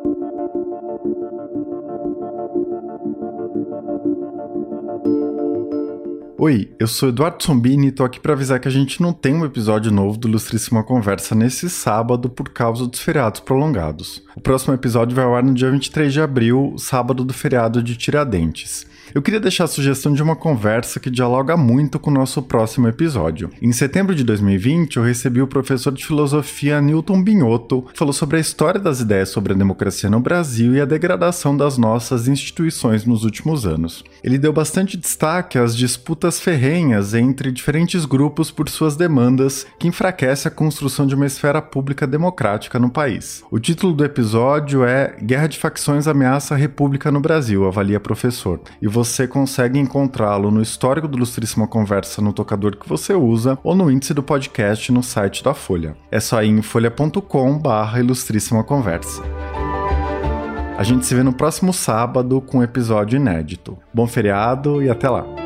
Thank you. Oi, eu sou Eduardo Sombini e tô aqui para avisar que a gente não tem um episódio novo do Ilustríssima Conversa nesse sábado por causa dos feriados prolongados. O próximo episódio vai ao ar no dia 23 de abril, sábado do feriado de Tiradentes. Eu queria deixar a sugestão de uma conversa que dialoga muito com o nosso próximo episódio. Em setembro de 2020, eu recebi o professor de filosofia Newton Binotto, que falou sobre a história das ideias sobre a democracia no Brasil e a degradação das nossas instituições nos últimos anos. Ele deu bastante destaque às disputas ferrenhas entre diferentes grupos por suas demandas, que enfraquece a construção de uma esfera pública democrática no país. O título do episódio é Guerra de Facções ameaça a República no Brasil, avalia professor. E você consegue encontrá-lo no histórico do Ilustríssima Conversa no tocador que você usa ou no índice do podcast no site da Folha. É só ir em folha.com barra Ilustríssima Conversa. A gente se vê no próximo sábado com um episódio inédito. Bom feriado e até lá!